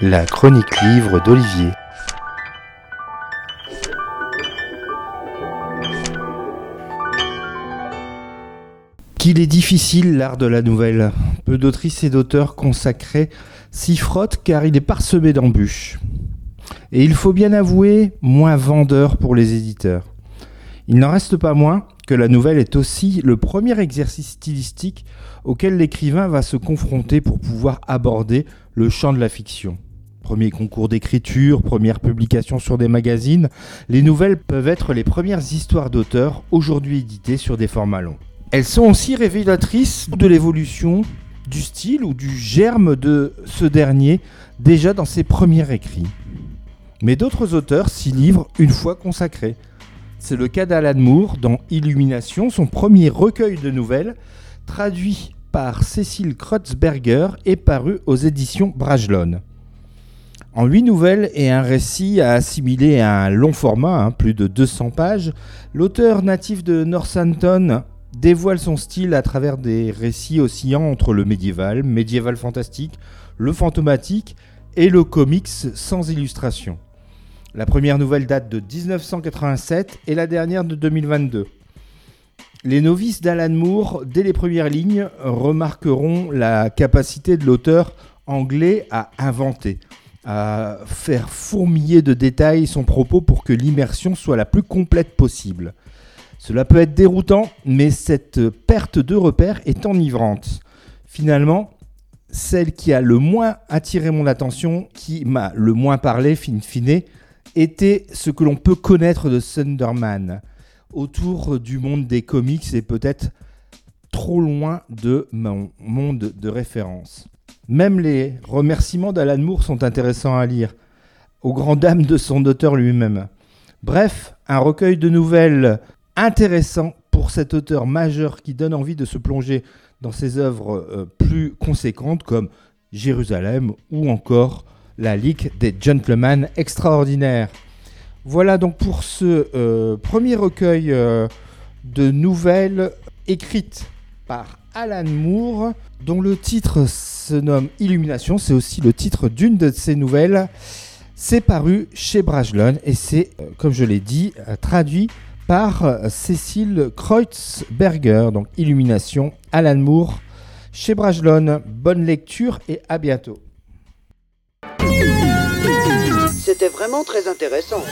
La chronique livre d'Olivier. Qu'il est difficile l'art de la nouvelle. Peu d'autrices et d'auteurs consacrés s'y frottent car il est parsemé d'embûches. Et il faut bien avouer, moins vendeur pour les éditeurs. Il n'en reste pas moins que la nouvelle est aussi le premier exercice stylistique auquel l'écrivain va se confronter pour pouvoir aborder le champ de la fiction. Premier concours d'écriture, première publication sur des magazines, les nouvelles peuvent être les premières histoires d'auteurs aujourd'hui éditées sur des formats longs. Elles sont aussi révélatrices de l'évolution du style ou du germe de ce dernier déjà dans ses premiers écrits. Mais d'autres auteurs s'y livrent une fois consacrés. C'est le cas d'Alan Moore dans Illumination, son premier recueil de nouvelles, traduit par Cécile Kreutzberger et paru aux éditions Brajlon. En huit nouvelles et un récit à assimiler à un long format, hein, plus de 200 pages, l'auteur natif de Northampton dévoile son style à travers des récits oscillant entre le médiéval, médiéval fantastique, le fantomatique et le comics sans illustration. La première nouvelle date de 1987 et la dernière de 2022. Les novices d'Alan Moore, dès les premières lignes, remarqueront la capacité de l'auteur anglais à inventer, à faire fourmiller de détails son propos pour que l'immersion soit la plus complète possible. Cela peut être déroutant, mais cette perte de repère est enivrante. Finalement, celle qui a le moins attiré mon attention, qui m'a le moins parlé, fin fine, était ce que l'on peut connaître de Thunderman autour du monde des comics et peut-être trop loin de mon monde de référence. Même les remerciements d'Alan Moore sont intéressants à lire, aux grandes dames de son auteur lui-même. Bref, un recueil de nouvelles intéressant pour cet auteur majeur qui donne envie de se plonger dans ses œuvres euh, plus conséquentes comme Jérusalem ou encore la Ligue des Gentlemen Extraordinaires. Voilà donc pour ce euh, premier recueil euh, de nouvelles écrites par Alan Moore, dont le titre se nomme Illumination. C'est aussi le titre d'une de ses nouvelles. C'est paru chez Brajlon et c'est, euh, comme je l'ai dit, traduit par Cécile Kreutzberger. Donc Illumination, Alan Moore, chez Brajlon. Bonne lecture et à bientôt. C'était vraiment très intéressant.